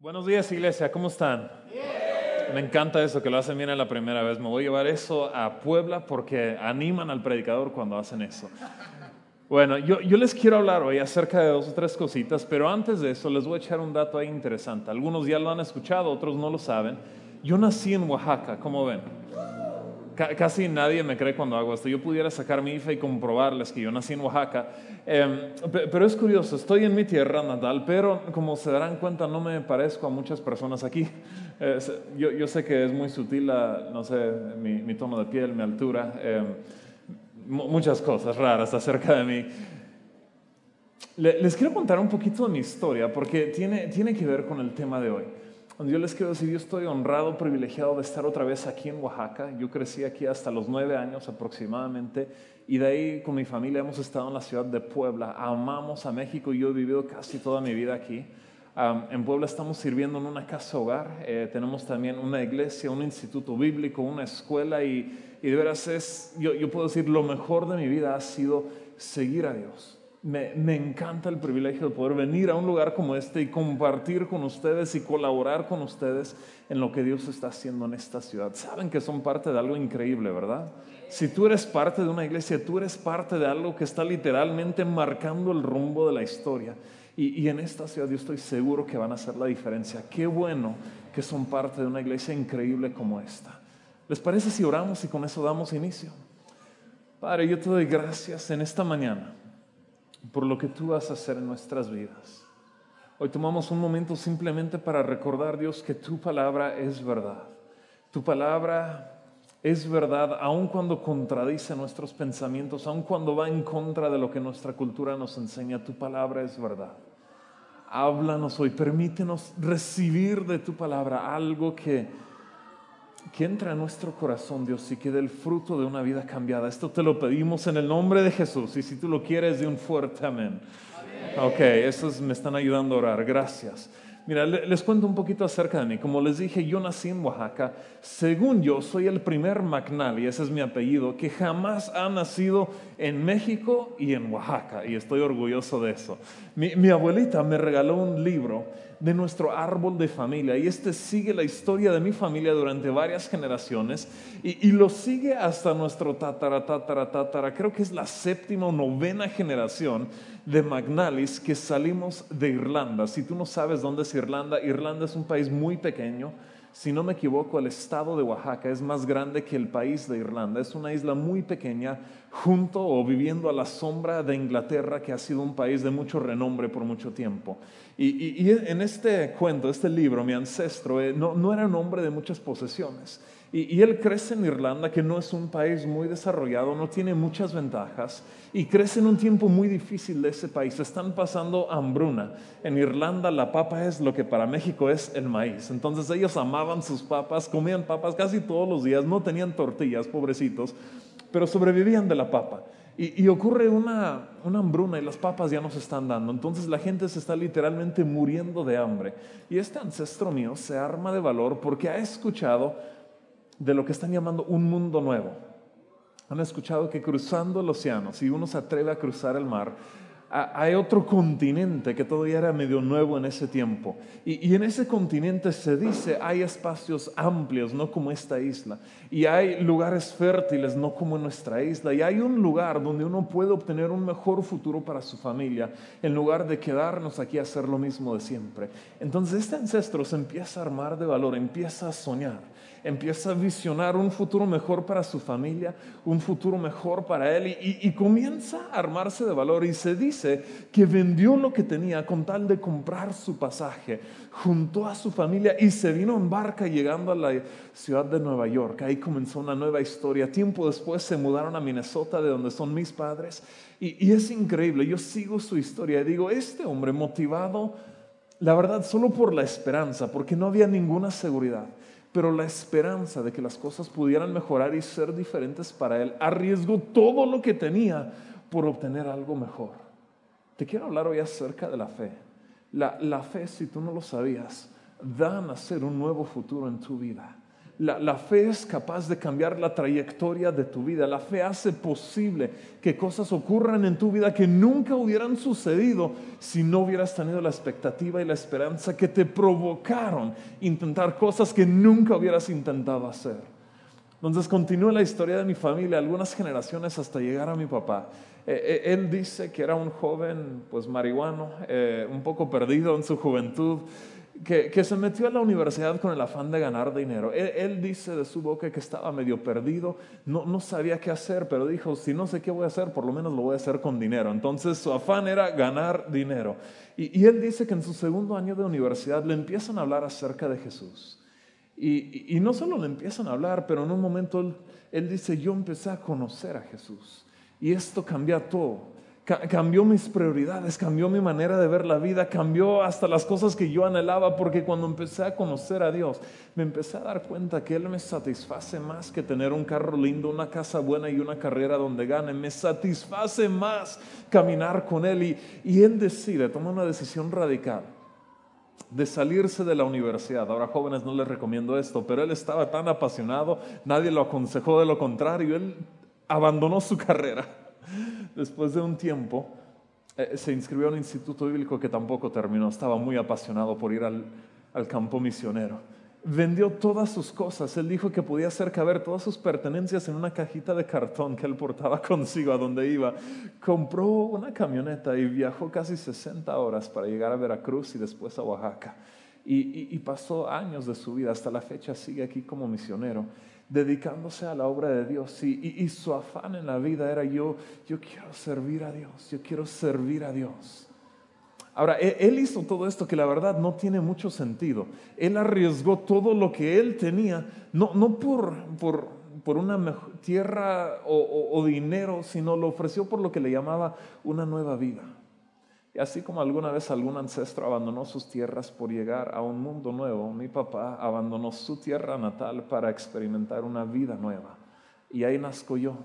Buenos días, iglesia, ¿cómo están? Me encanta eso, que lo hacen bien la primera vez. Me voy a llevar eso a Puebla porque animan al predicador cuando hacen eso. Bueno, yo, yo, les quiero hablar hoy acerca de dos o tres cositas, pero antes de eso les voy a echar un dato ahí interesante. Algunos ya lo han escuchado, otros no lo saben. Yo nací en Oaxaca, ¿cómo ven? Casi nadie me cree cuando hago esto. Yo pudiera sacar mi IFA y comprobarles que yo nací en Oaxaca. Em, pero es curioso, estoy en mi tierra natal, pero como se darán cuenta, no me parezco a muchas personas aquí. yo, sé que es muy sutil, no sé, mi, tono de piel, mi altura, em, muchas cosas raras acerca de mí. Les quiero contar un poquito de mi historia porque tiene, tiene que ver con el tema de hoy yo les quiero decir, yo estoy honrado, privilegiado de estar otra vez aquí en Oaxaca. Yo crecí aquí hasta los nueve años aproximadamente y de ahí con mi familia hemos estado en la ciudad de Puebla. Amamos a México y yo he vivido casi toda mi vida aquí. en Puebla estamos sirviendo en una casa hogar, eh, tenemos también una iglesia, un instituto bíblico, una escuela y, de veras es, yo, yo puedo decir, lo mejor de mi vida ha sido seguir a Dios me, encanta el privilegio de poder venir a un lugar como este y compartir con ustedes y colaborar con ustedes en lo que Dios está haciendo en esta ciudad. Saben que son parte de algo increíble, ¿verdad? Si tú eres parte de una iglesia, tú eres parte de algo que está literalmente marcando el rumbo de la historia. Y, y en esta ciudad yo estoy seguro que van a hacer la diferencia. Qué bueno que son parte de una iglesia increíble como esta. ¿Les parece si oramos y con eso damos inicio? Padre, yo te doy gracias en esta mañana por lo que tú vas a hacer en nuestras vidas. Hoy tomamos un momento simplemente para recordar, Dios, que tu palabra es verdad. Tu palabra es verdad aun cuando contradice nuestros pensamientos, aun cuando va en contra de lo que nuestra cultura nos enseña. Tu palabra es verdad. Háblanos hoy, permítenos recibir de tu palabra algo que que entra en nuestro corazón, Dios, y que dé el fruto de una vida cambiada. Esto te lo pedimos en el nombre de Jesús. Y si tú lo quieres, de un fuerte amén. amén. Ok, esos me están ayudando a orar. Gracias. Mira, les cuento un poquito acerca de mí. Como les dije, yo nací en Oaxaca. Según yo, soy el primer McNally, ese es mi apellido, que jamás ha nacido en México y en Oaxaca. Y estoy orgulloso de eso. Mi, mi abuelita me regaló un libro de nuestro árbol de familia. Y este sigue la historia de mi familia durante varias generaciones y, lo sigue hasta nuestro tatara, tatara, tatara. Creo que es la séptima o novena generación de Magnalis que salimos de Irlanda. Si tú no sabes dónde es Irlanda, Irlanda es un país muy pequeño. Si no me equivoco, el estado de Oaxaca es más grande que el país de Irlanda. Es una isla muy pequeña, junto o viviendo a la sombra de Inglaterra, que ha sido un país de mucho renombre por mucho tiempo. Y, en este cuento, este libro, mi ancestro eh, no, era un hombre de muchas posesiones. Y, y, él crece en Irlanda, que no es un país muy desarrollado, no tiene muchas ventajas, y crece en un tiempo muy difícil de ese país. Están pasando hambruna. En Irlanda la papa es lo que para México es el maíz. Entonces ellos amaban sus papas, comían papas casi todos los días, no tenían tortillas, pobrecitos, pero sobrevivían de la papa. Y, ocurre una, una, hambruna y las papas ya no se están dando. Entonces la gente se está literalmente muriendo de hambre. Y este ancestro mío se arma de valor porque ha escuchado de lo que están llamando un mundo nuevo. Han escuchado que cruzando el océano, si uno se atreve a cruzar el mar, hay otro continente que todavía era medio nuevo en ese tiempo. Y, en ese continente se dice, hay espacios amplios, no como esta isla. Y hay lugares fértiles, no como nuestra isla. Y hay un lugar donde uno puede obtener un mejor futuro para su familia, en lugar de quedarnos aquí a hacer lo mismo de siempre. Entonces este ancestro se empieza a armar de valor, empieza a soñar empieza a visionar un futuro mejor para su familia, un futuro mejor para él y, comienza a armarse de valor y se dice que vendió lo que tenía con tal de comprar su pasaje, juntó a su familia y se vino en barca llegando a la ciudad de Nueva York. Ahí comenzó una nueva historia. Tiempo después se mudaron a Minnesota, de donde son mis padres. Y, y es increíble, yo sigo su historia y digo, este hombre motivado, la verdad, solo por la esperanza, porque no había ninguna seguridad pero la esperanza de que las cosas pudieran mejorar y ser diferentes para él, arriesgó todo lo que tenía por obtener algo mejor. Te quiero hablar hoy acerca de la fe. La, fe, si tú no lo sabías, da a nacer un nuevo futuro en tu vida. La, fe es capaz de cambiar la trayectoria de tu vida. La fe hace posible que cosas ocurran en tu vida que nunca hubieran sucedido si no hubieras tenido la expectativa y la esperanza que te provocaron intentar cosas que nunca hubieras intentado hacer. Entonces continúa la historia de mi familia, algunas generaciones hasta llegar a mi papá. Eh, eh, él dice que era un joven, pues marihuano, eh, un poco perdido en su juventud, que, se metió a la universidad con el afán de ganar dinero. Él, dice de su boca que estaba medio perdido, no, no, sabía qué hacer, pero dijo, si no sé qué voy a hacer, por lo menos lo voy a hacer con dinero. Entonces su afán era ganar dinero. Y, él dice que en su segundo año de universidad le empiezan a hablar acerca de Jesús. Y, y no solo le empiezan a hablar, pero en un momento él, él dice, yo empecé a conocer a Jesús. Y esto cambia todo cambió mis prioridades, cambió mi manera de ver la vida, cambió hasta las cosas que yo anhelaba, porque cuando empecé a conocer a Dios, me empecé a dar cuenta que Él me satisface más que tener un carro lindo, una casa buena y una carrera donde gane. Me satisface más caminar con Él y, Él decide, toma una decisión radical de salirse de la universidad. Ahora jóvenes no les recomiendo esto, pero él estaba tan apasionado, nadie lo aconsejó de lo contrario, él abandonó su carrera Después de un tiempo, eh, se inscribió a un instituto bíblico que tampoco terminó. Estaba muy apasionado por ir al, campo misionero. Vendió todas sus cosas. Él dijo que podía hacer caber todas sus pertenencias en una cajita de cartón que él portaba consigo a donde iba. Compró una camioneta y viajó casi 60 horas para llegar a Veracruz y después a Oaxaca. y pasó años de su vida. Hasta la fecha sigue aquí como misionero dedicándose a la obra de Dios y, su afán en la vida era yo, yo quiero servir a Dios, yo quiero servir a Dios. Ahora, e, él, hizo todo esto que la verdad no tiene mucho sentido. Él arriesgó todo lo que él tenía, no, no por, por, por una tierra o dinero, sino lo ofreció por lo que le llamaba una nueva vida. Y así como alguna vez algún ancestro abandonó sus tierras por llegar a un mundo nuevo, mi papá abandonó su tierra natal para experimentar una vida nueva. Y ahí nazco yo.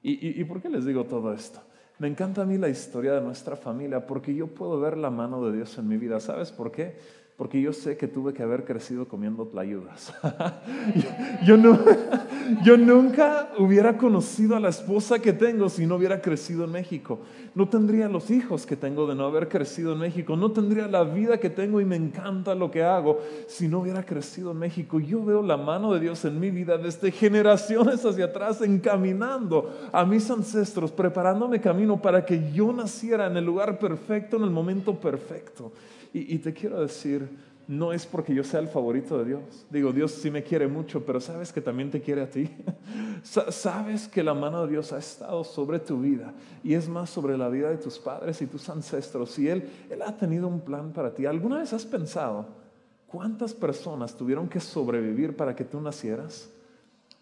¿Y, por qué les digo todo esto? Me encanta a mí la historia de nuestra familia porque yo puedo ver la mano de Dios en mi vida. ¿Sabes por qué? Porque yo sé que tuve que haber crecido comiendo tlayudas. yo, no, yo nunca hubiera conocido a la esposa que tengo si no hubiera crecido en México. No tendría los hijos que tengo de no haber crecido en México. No tendría la vida que tengo y me encanta lo que hago si no hubiera crecido en México. Yo veo la mano de Dios en mi vida desde generaciones hacia atrás, encaminando a mis ancestros, preparándome camino para que yo naciera en el lugar perfecto, en el momento perfecto. Y, te quiero decir, no es porque yo sea el favorito de Dios. Digo, Dios sí me quiere mucho, pero sabes que también te quiere a ti. sabes que la mano de Dios ha estado sobre tu vida y es más sobre la vida de tus padres y tus ancestros. Y Él, Él ha tenido un plan para ti. ¿Alguna vez has pensado cuántas personas tuvieron que sobrevivir para que tú nacieras?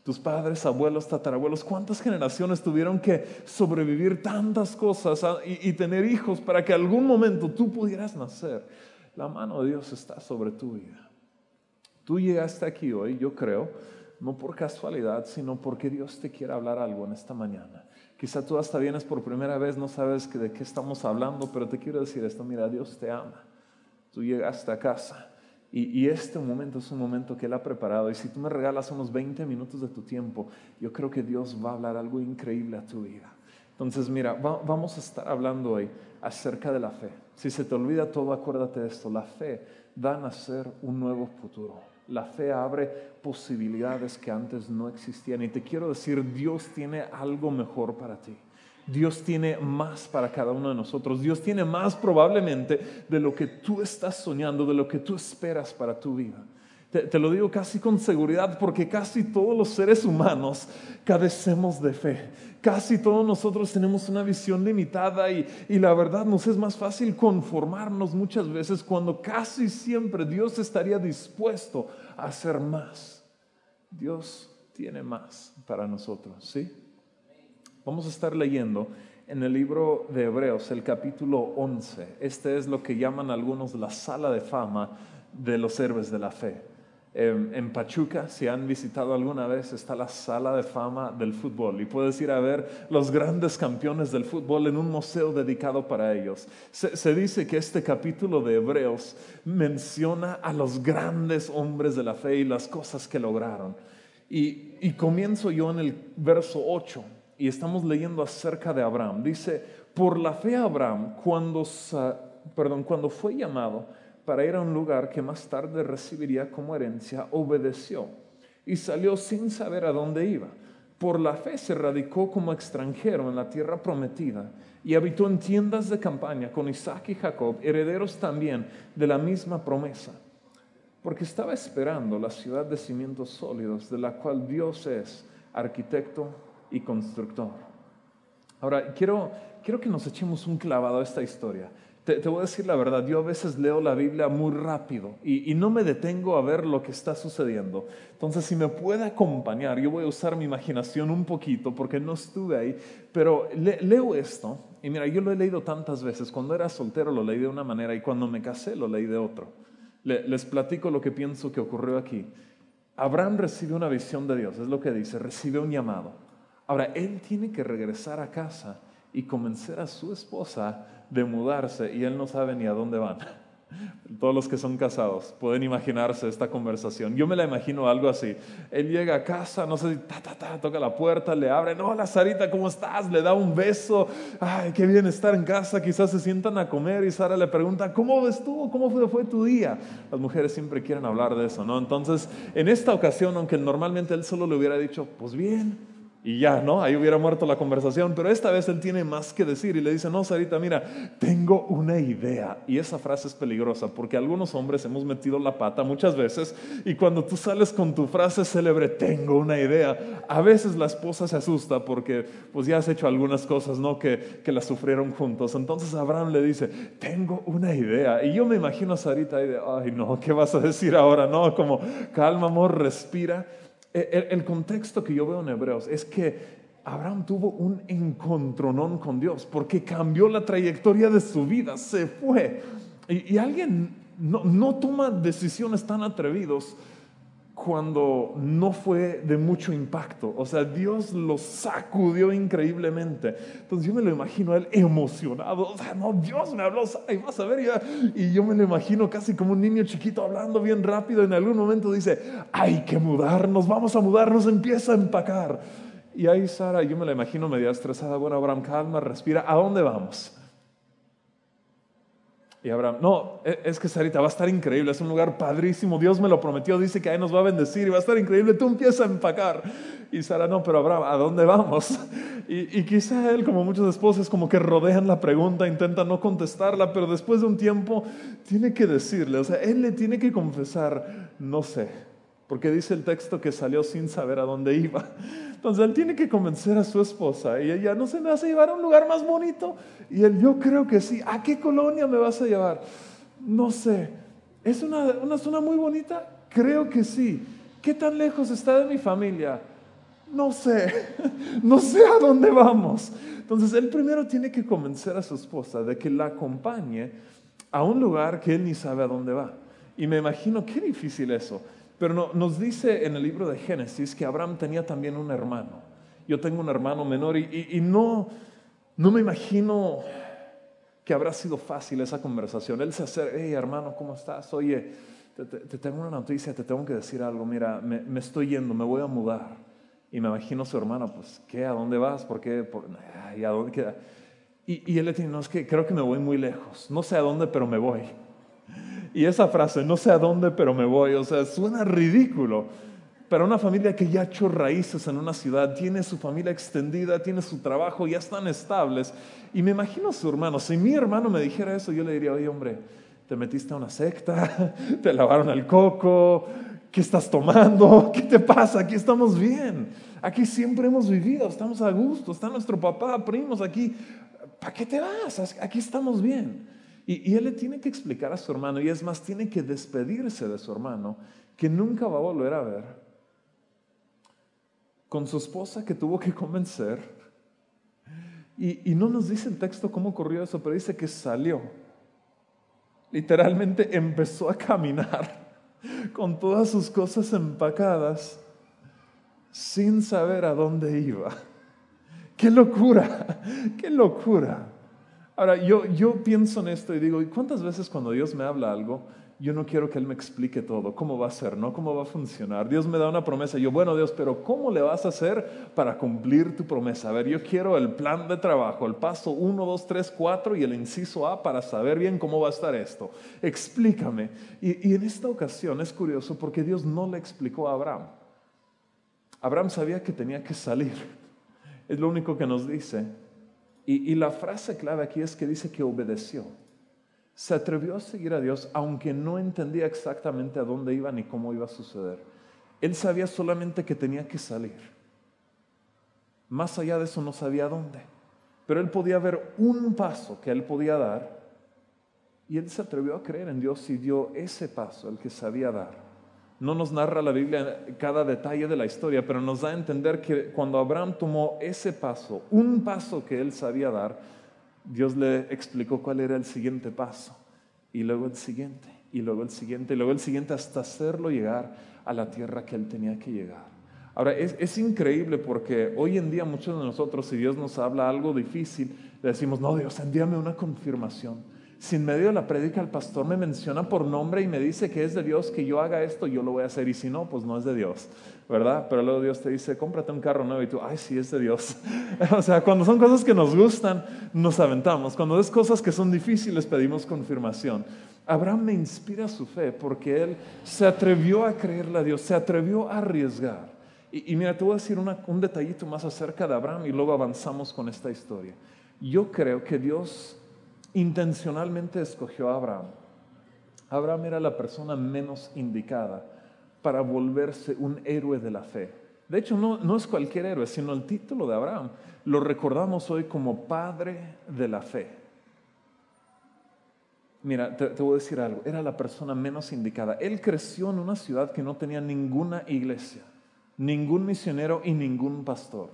Tus padres, abuelos, tatarabuelos, cuántas generaciones tuvieron que sobrevivir tantas cosas ah, y, tener hijos para que algún momento tú pudieras nacer. La mano de Dios está sobre tu vida. Tú llegaste aquí hoy, yo creo, no por casualidad, sino porque Dios te quiere hablar algo en esta mañana. Quizá tú hasta vienes por primera vez, no sabes de qué estamos hablando, pero te quiero decir esto, mira, Dios te ama. Tú llegaste a casa y, este momento es un momento que Él ha preparado. Y si tú me regalas unos 20 minutos de tu tiempo, yo creo que Dios va a hablar algo increíble a tu vida. Entonces, mira, vamos a estar hablando hoy acerca de la fe. Si se te olvida todo, acuérdate de esto. La fe da a nacer un nuevo futuro. La fe abre posibilidades que antes no existían. Y te quiero decir, Dios tiene algo mejor para ti. Dios tiene más para cada uno de nosotros. Dios tiene más probablemente de lo que tú estás soñando, de lo que tú esperas para tu vida. Te, lo digo casi con seguridad porque casi todos los seres humanos cadecemos de fe. Casi todos nosotros tenemos una visión limitada y, y la verdad nos es más fácil conformarnos muchas veces cuando casi siempre Dios estaría dispuesto a hacer más. Dios tiene más para nosotros, ¿sí? Vamos a estar leyendo en el libro de Hebreos, el capítulo 11. Este es lo que llaman algunos la sala de fama de los héroes de la fe. Em, en Pachuca, si han visitado alguna vez, está la sala de fama del fútbol y puedes ir a ver los grandes campeones del fútbol en un museo dedicado para ellos. Se, dice que este capítulo de Hebreos menciona a los grandes hombres de la fe y las cosas que lograron. Y, y comienzo yo en el verso 8 y estamos leyendo acerca de Abraham. Dice, por la fe Abraham, cuando, perdón, cuando fue llamado, para ir a un lugar que más tarde recibiría como herencia, obedeció y salió sin saber a dónde iba. Por la fe se radicó como extranjero en la tierra prometida y habitó en tiendas de campaña con Isaac y Jacob, herederos también de la misma promesa, porque estaba esperando la ciudad de cimientos sólidos, de la cual Dios es arquitecto y constructor. Ahora, quiero, quiero que nos echemos un clavado a esta historia. Te, voy a decir la verdad, yo a veces leo la Biblia muy rápido y, no me detengo a ver lo que está sucediendo. Entonces, si me puede acompañar, yo voy a usar mi imaginación un poquito porque no estuve ahí, pero leo esto y mira, yo lo he leído tantas veces. Cuando era soltero lo leí de una manera y cuando me casé lo leí de otro. les platico lo que pienso que ocurrió aquí. Abraham recibe una visión de Dios, es lo que dice, recibe un llamado. Ahora, él tiene que regresar a casa y convencer a su esposa de mudarse y él no sabe ni a dónde van. Todos los que son casados pueden imaginarse esta conversación. Yo me la imagino algo así. Él llega a casa, no sé si ta, ta, ta, toca la puerta, le abre, hola Sarita, ¿cómo estás? Le da un beso. Ay, qué bien estar en casa. Quizás se sientan a comer y Sara le pregunta, ¿cómo ves tú? ¿Cómo fue, fue tu día? Las mujeres siempre quieren hablar de eso, ¿no? Entonces, en esta ocasión, aunque normalmente él solo le hubiera dicho, pues bien, y ya, ¿no? Ahí hubiera muerto la conversación, pero esta vez él tiene más que decir y le dice, no, Sarita, mira, tengo una idea. Y esa frase es peligrosa porque algunos hombres hemos metido la pata muchas veces y cuando tú sales con tu frase célebre, tengo una idea, a veces la esposa se asusta porque pues ya has hecho algunas cosas, ¿no? Que, que las sufrieron juntos. Entonces Abraham le dice, tengo una idea. Y yo me imagino a Sarita ahí de, ay, no, ¿qué vas a decir ahora? No, como, calma, amor, respira. El, contexto que yo veo en Hebreos es que Abraham tuvo un encontronón con Dios porque cambió la trayectoria de su vida, se fue. Y, alguien no, no, toma decisiones tan atrevidos cuando no fue de mucho impacto. O sea, Dios lo sacudió increíblemente. Entonces yo me lo imagino a él emocionado. O sea, no, Dios me habló, y vas a ver. Ya. Y yo me lo imagino casi como un niño chiquito hablando bien rápido. En algún momento dice, hay que mudarnos, vamos a mudarnos, empieza a empacar. Y ahí Sara, yo me la imagino media estresada. Bueno, Abraham, calma, respira. ¿A dónde vamos? Y Abraham, no, e, es que Sarita va a estar increíble, es un lugar padrísimo, Dios me lo prometió, dice que ahí nos va a bendecir y va a estar increíble, tú empiezas a empacar. Y Sara, no, pero Abraham, ¿a dónde vamos? Y, y quizá él, como muchos esposos, como que rodean la pregunta, intentan no contestarla, pero después de un tiempo tiene que decirle, o sea, él le tiene que confesar, no sé, porque dice el texto que salió sin saber a dónde iba. Entonces él tiene que convencer a su esposa y ella no se me hace llevar a un lugar más bonito. Y él, yo creo que sí. ¿A qué colonia me vas a llevar? No sé. ¿Es una, una zona muy bonita? Creo que sí. ¿Qué tan lejos está de mi familia? No sé. No sé a dónde vamos. Entonces él primero tiene que convencer a su esposa de que la acompañe a un lugar que él ni sabe a dónde va. Y me imagino qué difícil eso. Pero nos dice en el libro de Génesis que Abraham tenía también un hermano. Yo tengo un hermano menor y, no, no me imagino que habrá sido fácil esa conversación. Él se acerca, hey hermano, ¿cómo estás? Oye, te, tengo una noticia, te tengo que decir algo. Mira, me, estoy yendo, me voy a mudar. Y me imagino su hermano, pues, ¿qué? ¿A dónde vas? ¿Por qué? Por, ¿Y a dónde queda? Y, y él le dice, no, es que creo que me voy muy lejos. No sé a dónde, pero me voy. Y esa frase, no sé a dónde, pero me voy, o sea, suena ridículo. Pero una familia que ya ha hecho raíces en una ciudad, tiene su familia extendida, tiene su trabajo, ya están estables. Y me imagino a su hermano, si mi hermano me dijera eso, yo le diría, oye hombre, te metiste a una secta, te lavaron el coco, ¿qué estás tomando? ¿Qué te pasa? Aquí estamos bien, aquí siempre hemos vivido, estamos a gusto, está nuestro papá, primos aquí. ¿Para qué te vas? Aquí estamos bien. Y, él le tiene que explicar a su hermano, y es más, tiene que despedirse de su hermano, que nunca va a volver a ver, con su esposa que tuvo que convencer. Y, y no nos dice el texto cómo ocurrió eso, pero dice que salió. Literalmente empezó a caminar. con todas sus cosas empacadas, sin saber a dónde iba. ¡Qué locura! ¡Qué locura! Ahora, yo, yo pienso en esto y digo, ¿y cuántas veces cuando Dios me habla algo, yo no quiero que Él me explique todo, cómo va a ser, ¿no? ¿Cómo va a funcionar? Dios me da una promesa, yo, bueno Dios, pero ¿cómo le vas a hacer para cumplir tu promesa? A ver, yo quiero el plan de trabajo, el paso 1, 2, 3, 4 y el inciso A para saber bien cómo va a estar esto. Explícame. Y, y en esta ocasión es curioso porque Dios no le explicó a Abraham. Abraham sabía que tenía que salir. Es lo único que nos dice. Y, la frase clave aquí es que dice que obedeció se atrevió a seguir a Dios aunque no entendía exactamente a dónde iba ni cómo iba a suceder. Él sabía solamente que tenía que salir. Más allá de eso no sabía dónde. Pero él podía ver un paso que él podía dar y él se atrevió a creer en Dios y dio ese paso, el que sabía dar. No nos narra la Biblia cada detalle de la historia, pero nos da a entender que cuando Abraham tomó ese paso, un paso que él sabía dar, Dios le explicó cuál era el siguiente paso, y luego el siguiente, y luego el siguiente, y luego el siguiente, hasta hacerlo llegar a la tierra que él tenía que llegar. Ahora, es, increíble porque hoy en día muchos de nosotros, si Dios nos habla algo difícil, le decimos, no, Dios, envíame una confirmación. Si en medio de la predica el pastor me menciona por nombre y me dice que es de Dios que yo haga esto, yo lo voy a hacer. Y si no, pues no es de Dios, ¿verdad? Pero luego Dios te dice, cómprate un carro nuevo y tú, ay, sí es de Dios. o sea, cuando son cosas que nos gustan, nos aventamos. Cuando es cosas que son difíciles, pedimos confirmación. Abraham me inspira su fe porque él se atrevió a creerle a Dios, se atrevió a arriesgar. Y, mira, te voy a decir un detallito más acerca de Abraham y luego avanzamos con esta historia. Yo creo que Dios intencionalmente escogió a Abraham. Abraham era la persona menos indicada para volverse un héroe de la fe. De hecho, no, es cualquier héroe, sino el título de Abraham. Lo recordamos hoy como padre de la fe. Mira, te, te, voy a decir algo, era la persona menos indicada. Él creció en una ciudad que no tenía ninguna iglesia, ningún misionero y ningún pastor.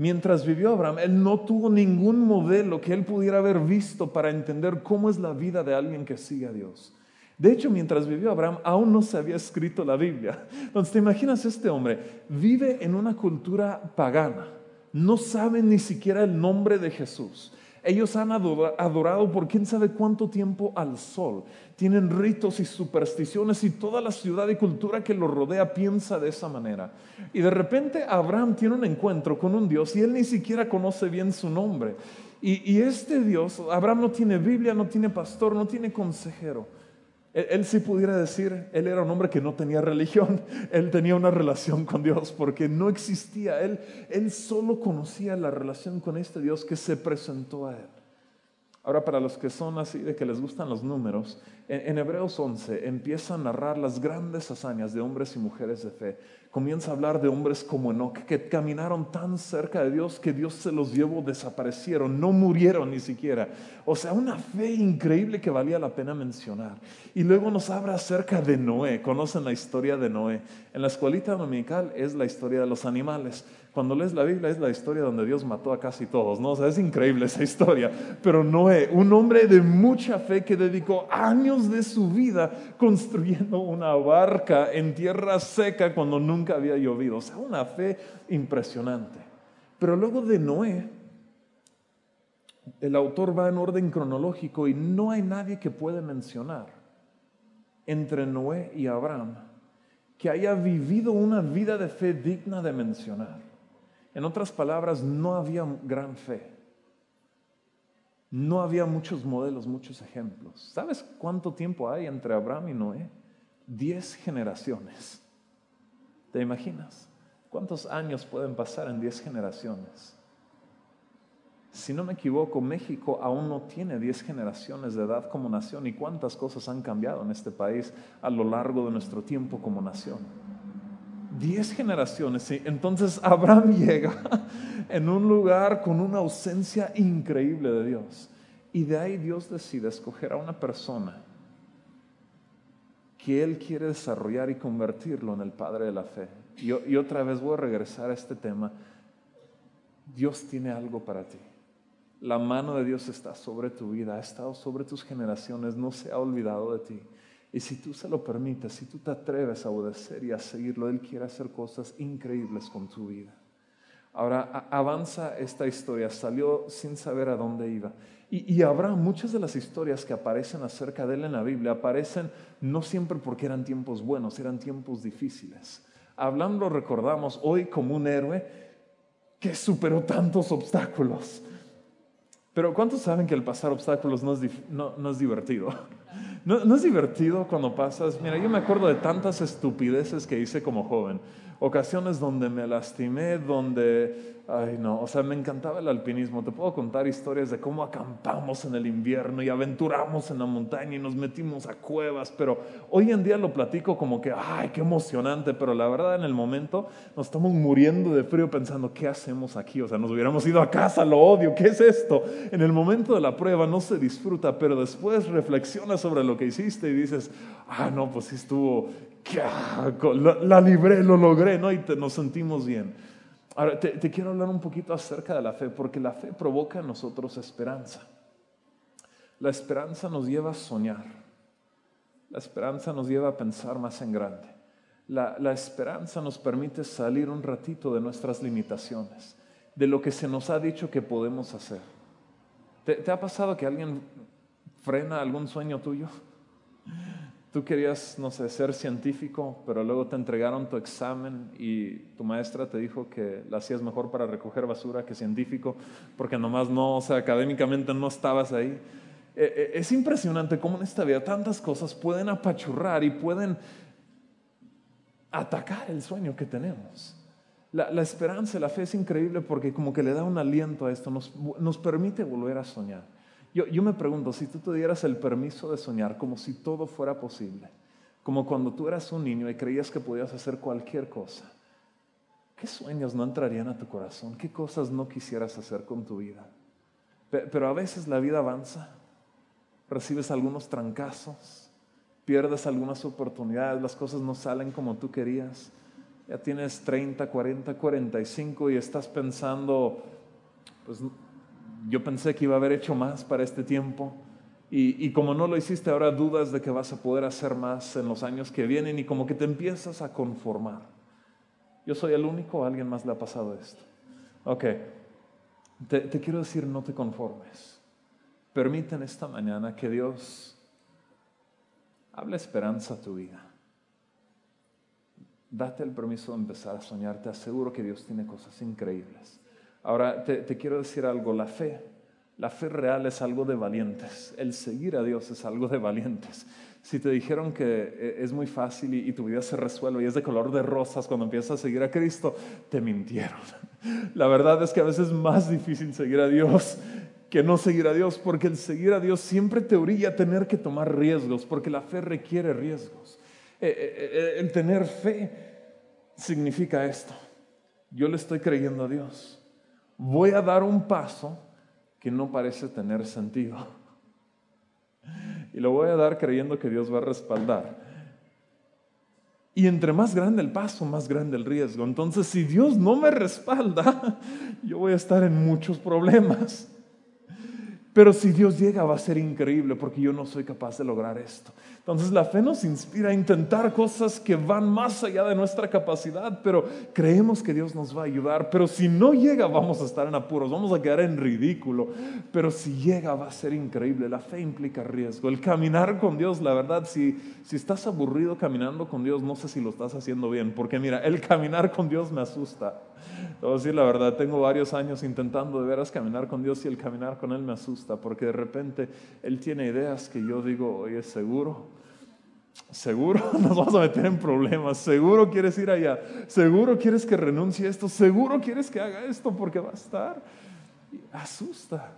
Mientras vivió Abraham, él no tuvo ningún modelo que él pudiera haber visto para entender cómo es la vida de alguien que sigue a Dios. De hecho, mientras vivió Abraham, aún no se había escrito la Biblia. Entonces, te imaginas este hombre, vive en una cultura pagana, no sabe ni siquiera el nombre de Jesús. Ellos han adorado por quién sabe cuánto tiempo al sol. Tienen ritos y supersticiones y toda la ciudad y cultura que lo rodea piensa de esa manera. Y de repente Abraham tiene un encuentro con un Dios y él ni siquiera conoce bien su nombre. Y, y este Dios, Abraham no tiene Biblia, no tiene pastor, no tiene consejero. Él, sí pudiera decir, él era un hombre que no tenía religión, él tenía una relación con Dios porque no existía, él, él solo conocía la relación con este Dios que se presentó a él. Ahora, para los que son así, de que les gustan los números, en, Hebreos 11 empieza a narrar las grandes hazañas de hombres y mujeres de fe. Comienza a hablar de hombres como Enoch, que caminaron tan cerca de Dios que Dios se los llevó, desaparecieron, no murieron ni siquiera. O sea, una fe increíble que valía la pena mencionar. Y luego nos habla acerca de Noé. ¿Conocen la historia de Noé? En la escuelita dominical es la historia de los animales. Cuando lees la Biblia es la historia donde Dios mató a casi todos, ¿no? O sea, es increíble esa historia. Pero Noé, un hombre de mucha fe que dedicó años de su vida construyendo una barca en tierra seca cuando nunca había llovido. O sea, una fe impresionante. Pero luego de Noé, el autor va en orden cronológico y no hay nadie que puede mencionar entre Noé y Abraham que haya vivido una vida de fe digna de mencionar. En otras palabras, no había gran fe. No había muchos modelos, muchos ejemplos. ¿Sabes cuánto tiempo hay entre Abraham y Noé? Diez generaciones. ¿Te imaginas? ¿Cuántos años pueden pasar en diez generaciones? Si no me equivoco, México aún no tiene diez generaciones de edad como nación y cuántas cosas han cambiado en este país a lo largo de nuestro tiempo como nación diez generaciones. ¿sí? Entonces Abraham llega en un lugar con una ausencia increíble de Dios. Y de ahí Dios decide escoger a una persona que Él quiere desarrollar y convertirlo en el Padre de la fe. Y, y otra vez voy a regresar a este tema. Dios tiene algo para ti. La mano de Dios está sobre tu vida, ha estado sobre tus generaciones, no se ha olvidado de ti. Y si tú se lo permites, si tú te atreves a obedecer y a seguirlo, Él quiere hacer cosas increíbles con tu vida. Ahora avanza esta historia, salió sin saber a dónde iba. Y, habrá muchas de las historias que aparecen acerca de él en la Biblia, aparecen no siempre porque eran tiempos buenos, eran tiempos difíciles. Hablando, recordamos hoy como un héroe que superó tantos obstáculos. Pero ¿cuántos saben que el pasar obstáculos no es, no, no es divertido? No, es divertido cuando pasas. Mira, yo me acuerdo de tantas estupideces que hice como joven. Ocasiones donde me lastimé, donde Ay, no, o sea, me encantaba el alpinismo. Te puedo contar historias de cómo acampamos en el invierno y aventuramos en la montaña y nos metimos a cuevas, pero hoy en día lo platico como que, ay, qué emocionante, pero la verdad en el momento nos estamos muriendo de frío pensando, ¿qué hacemos aquí? O sea, nos hubiéramos ido a casa, lo odio, ¿qué es esto? En el momento de la prueba no se disfruta, pero después reflexionas sobre lo que hiciste y dices, ah, no, pues sí estuvo, la, la libré, lo logré, ¿no? Y nos sentimos bien. Ahora, te, quiero hablar un poquito acerca de la fe, porque la fe provoca en nosotros esperanza. La esperanza nos lleva a soñar. La esperanza nos lleva a pensar más en grande. La, esperanza nos permite salir un ratito de nuestras limitaciones, de lo que se nos ha dicho que podemos hacer. te ha pasado que alguien frena algún sueño tuyo? Tú querías, no sé, ser científico, pero luego te entregaron tu examen y tu maestra te dijo que la hacías mejor para recoger basura que científico, porque nomás no, o sea, académicamente no estabas ahí. E, e, es impresionante cómo en esta vida tantas cosas pueden apachurrar y pueden atacar el sueño que tenemos. La, la esperanza, la fe es increíble porque como que le da un aliento a esto, nos, nos permite volver a soñar. Yo, me pregunto, si tú te dieras el permiso de soñar como si todo fuera posible, como cuando tú eras un niño y creías que podías hacer cualquier cosa, ¿qué sueños no entrarían a tu corazón? ¿Qué cosas no quisieras hacer con tu vida? Pero a veces la vida avanza, recibes algunos trancazos, pierdes algunas oportunidades, las cosas no salen como tú querías. Ya tienes 30, 40, 45 y estás pensando, pues yo pensé que iba a haber hecho más para este tiempo y, como no lo hiciste, ahora dudas de que vas a poder hacer más en los años que vienen y como que te empiezas a conformar. ¿Yo soy el único o alguien más le ha pasado esto? Ok, te, te quiero decir, no te conformes. Permiten esta mañana que Dios hable esperanza a tu vida. Date el permiso de empezar a soñar. Te aseguro que Dios tiene cosas increíbles. Ahora, te, quiero decir algo, la fe, la fe real es algo de valientes, el seguir a Dios es algo de valientes. Si te dijeron que eh, es muy fácil y, tu vida se resuelve y es de color de rosas cuando empiezas a seguir a Cristo, te mintieron. La verdad es que a veces es más difícil seguir a Dios que no seguir a Dios, porque el seguir a Dios siempre te orilla a tener que tomar riesgos, porque la fe requiere riesgos. Eh, eh, el tener fe significa esto. Yo le estoy creyendo a Dios voy a dar un paso que no parece tener sentido. Y lo voy a dar creyendo que Dios va a respaldar. Y entre más grande el paso, más grande el riesgo. Entonces, si Dios no me respalda, yo voy a estar en muchos problemas. Pero si Dios llega va a ser increíble porque yo no soy capaz de lograr esto. Entonces la fe nos inspira a intentar cosas que van más allá de nuestra capacidad, pero creemos que Dios nos va a ayudar. Pero si no llega vamos a estar en apuros, vamos a quedar en ridículo. Pero si llega va a ser increíble. La fe implica riesgo. El caminar con Dios, la verdad, si, si estás aburrido caminando con Dios, no sé si lo estás haciendo bien. Porque mira, el caminar con Dios me asusta. A decir la verdad, tengo varios años intentando de veras caminar con Dios y el caminar con Él me asusta porque de repente Él tiene ideas que yo digo, oye, seguro, seguro nos vamos a meter en problemas, seguro quieres ir allá, seguro quieres que renuncie a esto, seguro quieres que haga esto porque va a estar. asusta.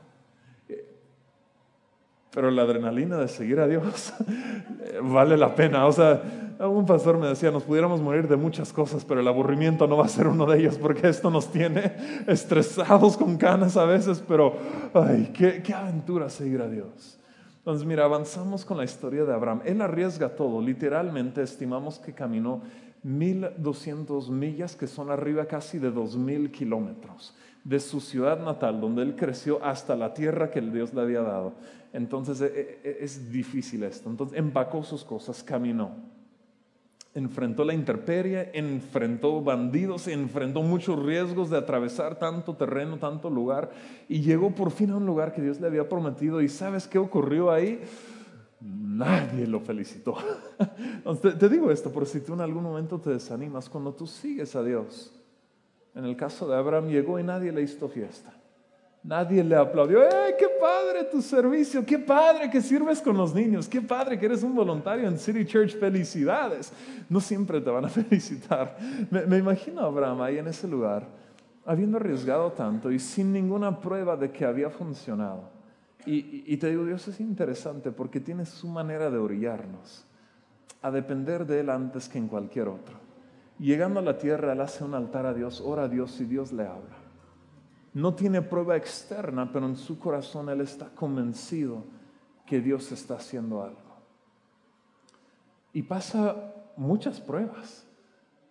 Pero la adrenalina de seguir a Dios vale la pena. O sea, un pastor me decía, nos pudiéramos morir de muchas cosas, pero el aburrimiento no va a ser uno de ellos porque esto nos tiene estresados con canas a veces, pero ay, qué, qué aventura seguir a Dios. Entonces, mira, avanzamos con la historia de Abraham. Él arriesga todo. Literalmente estimamos que caminó 1200 millas, que son arriba casi de 2000 kilómetros, de su ciudad natal, donde él creció, hasta la tierra que el Dios le había dado. Entonces e, e, es difícil esto. Entonces empacó sus cosas, caminó. Enfrentó la intemperie, enfrentó bandidos, enfrentó muchos riesgos de atravesar tanto terreno, tanto lugar, y llegó por fin a un lugar que Dios le había prometido. ¿Y sabes qué ocurrió ahí? Nadie lo felicitó. te, te digo esto por si tú en algún momento te desanimas, cuando tú sigues a Dios. En el caso de Abraham llegó y nadie le hizo fiesta. Nadie le aplaudió. ¡Eh, qué padre tu servicio! ¡Qué padre que sirves con los niños! ¡Qué padre que eres un voluntario en City Church! ¡Felicidades! No siempre te van a felicitar. Me, imagino a Abraham ahí en ese lugar, habiendo arriesgado tanto y sin ninguna prueba de que había funcionado. Y, y te digo, Dios es interesante porque tiene su manera de orillarnos a depender de Él antes que en cualquier otro. Llegando a la tierra, Él hace un altar a Dios, ora a Dios y Dios le habla. No tiene prueba externa, pero en su corazón él está convencido que Dios está haciendo algo. Y pasa muchas pruebas.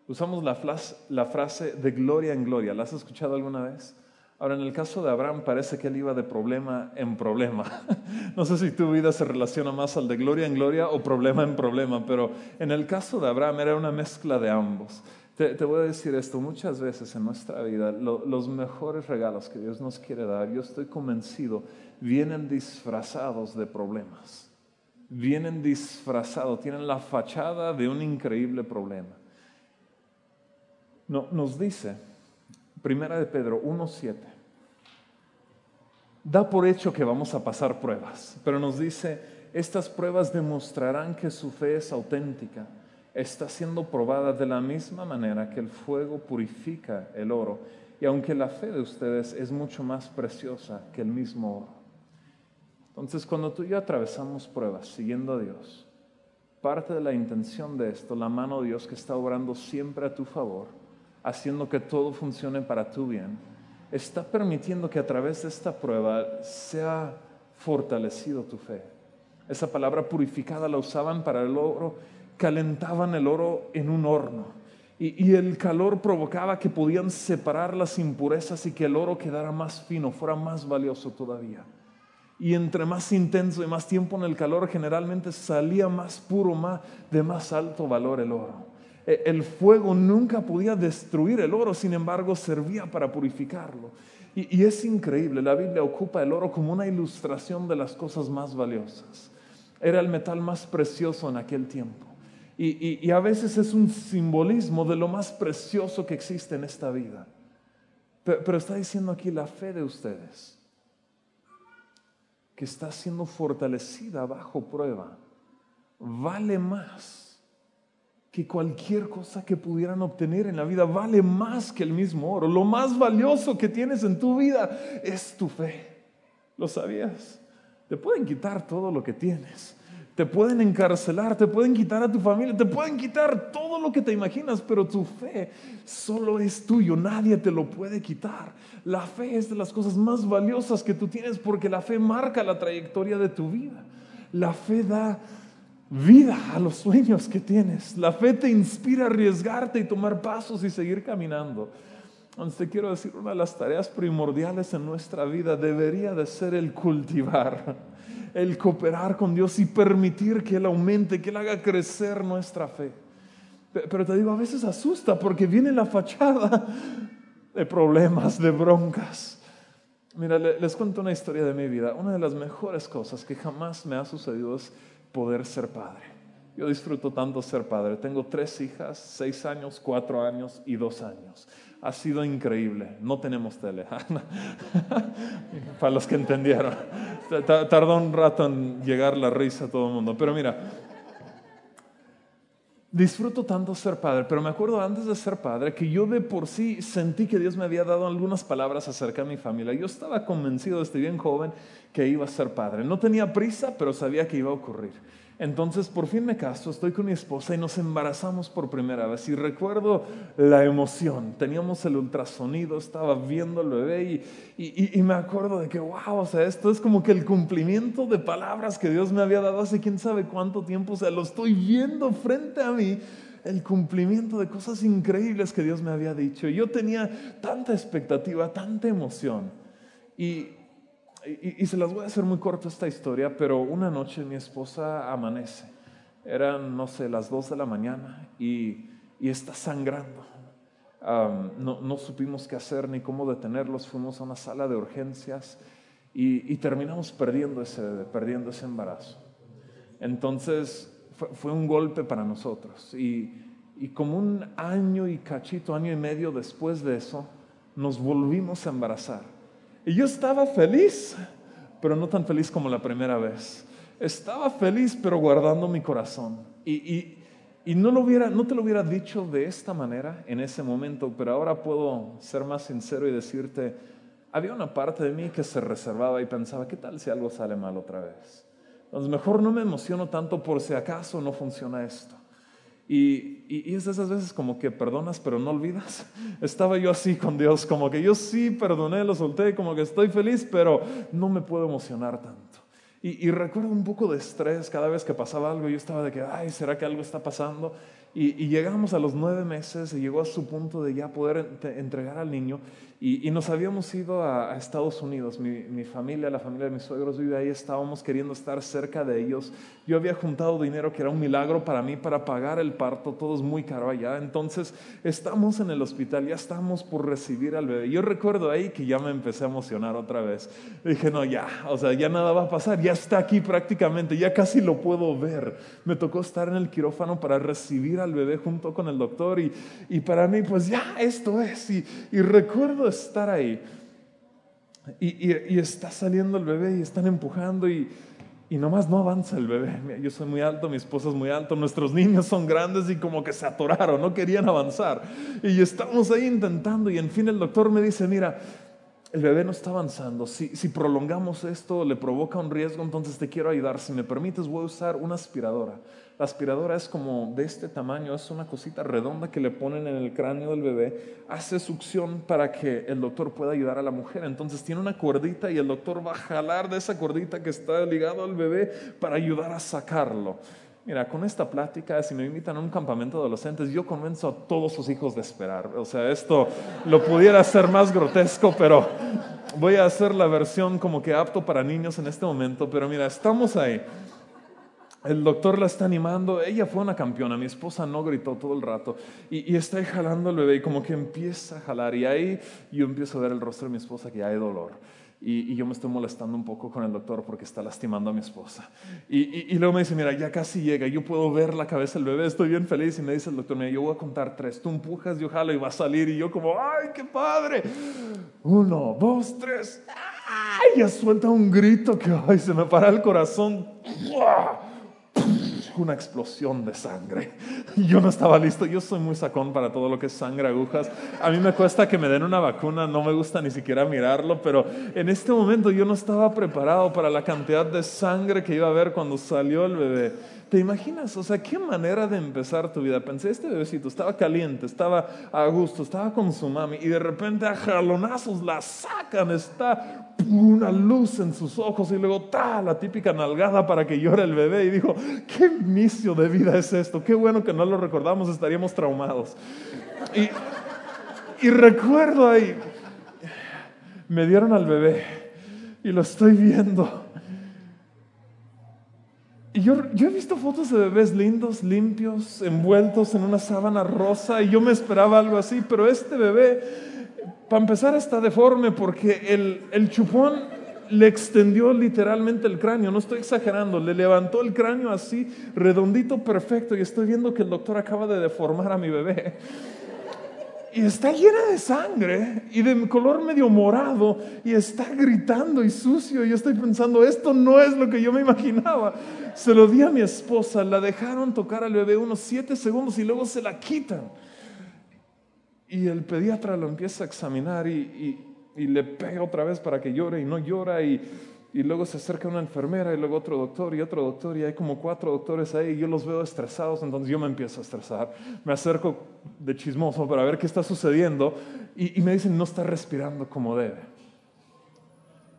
Usamos la, frase de gloria en gloria. ¿La has escuchado alguna vez? Ahora, en el caso de Abraham parece que él iba de problema en problema. No sé si tu vida se relaciona más al de gloria en gloria o problema en problema, pero en el caso de Abraham era una mezcla de ambos. Te, voy a decir esto, muchas veces en nuestra vida los mejores regalos que Dios nos quiere dar, yo estoy convencido, vienen disfrazados de problemas. Vienen disfrazados, tienen la fachada de un increíble problema. No, nos dice, Primera de Pedro 1.7, da por hecho que vamos a pasar pruebas, pero nos dice, estas pruebas demostrarán que su fe es auténtica está siendo probada de la misma manera que el fuego purifica el oro. Y aunque la fe de ustedes es mucho más preciosa que el mismo oro. Entonces, cuando tú y yo atravesamos pruebas siguiendo a Dios, parte de la intención de esto, la mano de Dios que está obrando siempre a tu favor, haciendo que todo funcione para tu bien, está permitiendo que a través de esta prueba sea fortalecido tu fe. Esa palabra purificada la usaban para el oro calentaban el oro en un horno y, el calor provocaba que podían separar las impurezas y que el oro quedara más fino, fuera más valioso todavía. Y entre más intenso y más tiempo en el calor, generalmente salía más puro, más, de más alto valor el oro. E, el fuego nunca podía destruir el oro, sin embargo, servía para purificarlo. Y, y es increíble, la Biblia ocupa el oro como una ilustración de las cosas más valiosas. Era el metal más precioso en aquel tiempo. Y, a veces es un simbolismo de lo más precioso que existe en esta vida. Pero, está diciendo aquí la fe de ustedes, que está siendo fortalecida bajo prueba, vale más que cualquier cosa que pudieran obtener en la vida, vale más que el mismo oro. Lo más valioso que tienes en tu vida es tu fe. ¿Lo sabías? Te pueden quitar todo lo que tienes te pueden encarcelar, te pueden quitar a tu familia, te pueden quitar todo lo que te imaginas, pero tu fe solo es tuyo, nadie te lo puede quitar. La fe es de las cosas más valiosas que tú tienes porque la fe marca la trayectoria de tu vida. La fe da vida a los sueños que tienes. La fe te inspira a arriesgarte y tomar pasos y seguir caminando. Entonces te quiero decir, una de las tareas primordiales en nuestra vida debería de ser el cultivar el cooperar con Dios y permitir que Él aumente, que Él haga crecer nuestra fe. Pero te digo, a veces asusta porque viene la fachada de problemas, de broncas. Mira, les cuento una historia de mi vida. Una de las mejores cosas que jamás me ha sucedido es poder ser padre. Yo disfruto tanto ser padre. Tengo tres hijas, seis años, cuatro años y dos años ha sido increíble. No tenemos tele. Para los que entendieron. Tardó un rato en llegar la risa a todo el mundo. Pero mira, disfruto tanto ser padre, pero me acuerdo antes de ser padre que yo de por sí sentí que Dios me había dado algunas palabras acerca de mi familia. Yo estaba convencido desde bien joven que iba a ser padre. No tenía prisa, pero sabía que iba a ocurrir. Entonces por fin me caso, estoy con mi esposa y nos embarazamos por primera vez. Y recuerdo la emoción. Teníamos el ultrasonido, estaba viendo el bebé y, y, me acuerdo de que, wow, o sea, esto es como que el cumplimiento de palabras que Dios me había dado hace quién sabe cuánto tiempo. O sea, lo estoy viendo frente a mí el cumplimiento de cosas increíbles que Dios me había dicho. Yo tenía tanta expectativa, tanta emoción. Y y, se las voy a hacer muy corta esta historia, pero una noche mi esposa amanece. Eran, no sé, las dos de la mañana y, está sangrando. no, supimos qué hacer ni cómo detenerlos. Fuimos a una sala de urgencias y, terminamos perdiendo ese perdiendo ese embarazo. Entonces fue, un golpe para nosotros. Y, y como un año y cachito, año y medio después de eso, nos volvimos a embarazar. Y yo estaba feliz, pero no tan feliz como la primera vez. Estaba feliz, pero guardando mi corazón. Y, no, lo hubiera, no te lo hubiera dicho de esta manera en ese momento, pero ahora puedo ser más sincero y decirte, había una parte de mí que se reservaba y pensaba, ¿qué tal si algo sale mal otra vez? Entonces mejor no me emociono tanto por si acaso no funciona esto. Y, y, es de esas veces como que perdonas pero no olvidas. Estaba yo así con Dios, como que yo sí perdoné, lo solté, como que estoy feliz, pero no me puedo emocionar tanto. Y, y recuerdo un poco de estrés cada vez que pasaba algo, yo estaba de que, ay, ¿será que algo está pasando? Y, llegamos a los nueve meses y llegó a su punto de ya poder entregar al niño. Y, nos habíamos ido a, Estados Unidos. Mi, familia, la familia de mis suegros vive ahí. Estábamos queriendo estar cerca de ellos. Yo había juntado dinero que era un milagro para mí para pagar el parto. Todo es muy caro allá. Entonces estamos en el hospital. Ya estamos por recibir al bebé. Yo recuerdo ahí que ya me empecé a emocionar otra vez. Dije, no, ya. O sea, ya nada va a pasar. Ya está aquí prácticamente. Ya casi lo puedo ver. Me tocó estar en el quirófano para recibir al bebé junto con el doctor y, y para mí pues ya esto es. Y, y recuerdo estar ahí y, y, está saliendo el bebé y están empujando y, y nomás no avanza el bebé. Yo soy muy alto, mi esposa es muy alto, nuestros niños son grandes y como que se atoraron, no querían avanzar. Y estamos ahí intentando y en fin el doctor me dice, mira, el bebé no está avanzando. Si, si, prolongamos esto, le provoca un riesgo, entonces te quiero ayudar. Si me permites, voy a usar una aspiradora. La aspiradora es como de este tamaño, es una cosita redonda que le ponen en el cráneo del bebé, hace succión para que el doctor pueda ayudar a la mujer. Entonces tiene una cuerdita y el doctor va a jalar de esa cuerdita que está ligado al bebé para ayudar a sacarlo. Mira, con esta plática, si me invitan a un campamento de adolescentes, yo convenzo a todos sus hijos de esperar. O sea, esto lo pudiera hacer más grotesco, pero voy a hacer la versión como que apto para niños en este momento. Pero mira, estamos ahí. El doctor la está animando. Ella fue una campeona. Mi esposa no gritó todo el rato. Y, está ahí jalando al bebé y como que empieza a jalar. Y ahí yo empiezo a ver el rostro de mi esposa que ya hay dolor. Y, yo me estoy molestando un poco con el doctor porque está lastimando a mi esposa. Y, luego me dice, mira, ya casi llega. Yo puedo ver la cabeza del bebé. Estoy bien feliz. Y me dice el doctor, mira, yo voy a contar tres. Tú empujas, yo jalo y va a salir. Y yo como, ay, qué padre. Uno, dos, tres. Ay, ya suelta un grito que, ay, se me para el corazón una explosión de sangre. Yo no estaba listo, yo soy muy sacón para todo lo que es sangre, agujas. A mí me cuesta que me den una vacuna, no me gusta ni siquiera mirarlo, pero en este momento yo no estaba preparado para la cantidad de sangre que iba a haber cuando salió el bebé. ¿Te imaginas? O sea, qué manera de empezar tu vida. Pensé, este bebecito estaba caliente, estaba a gusto, estaba con su mami y de repente a jalonazos la sacan, está una luz en sus ojos y luego ta, la típica nalgada para que llore el bebé y dijo, qué inicio de vida es esto, qué bueno que no lo recordamos, estaríamos traumados. Y, y recuerdo ahí, me dieron al bebé y lo estoy viendo yo, he visto fotos de bebés lindos, limpios, envueltos en una sábana rosa, y yo me esperaba algo así, pero este bebé, para empezar, está deforme porque el, el chupón le extendió literalmente el cráneo, no estoy exagerando, le levantó el cráneo así, redondito, perfecto, y estoy viendo que el doctor acaba de deformar a mi bebé y está llena de sangre y de color medio morado y está gritando y sucio. Y yo estoy pensando, esto no es lo que yo me imaginaba. Se lo di a mi esposa, la dejaron tocar al bebé unos siete segundos y luego se la quitan. Y el pediatra lo empieza a examinar y, y le pega otra vez para que llore y no llora y y luego se acerca una enfermera y luego otro doctor y otro doctor y hay como cuatro doctores ahí y yo los veo estresados, entonces yo me empiezo a estresar. Me acerco de chismoso para ver qué está sucediendo y, me dicen no está respirando como debe.